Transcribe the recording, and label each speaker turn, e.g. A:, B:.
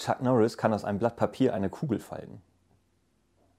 A: Chuck Norris kann aus einem Blatt Papier eine Kugel falten.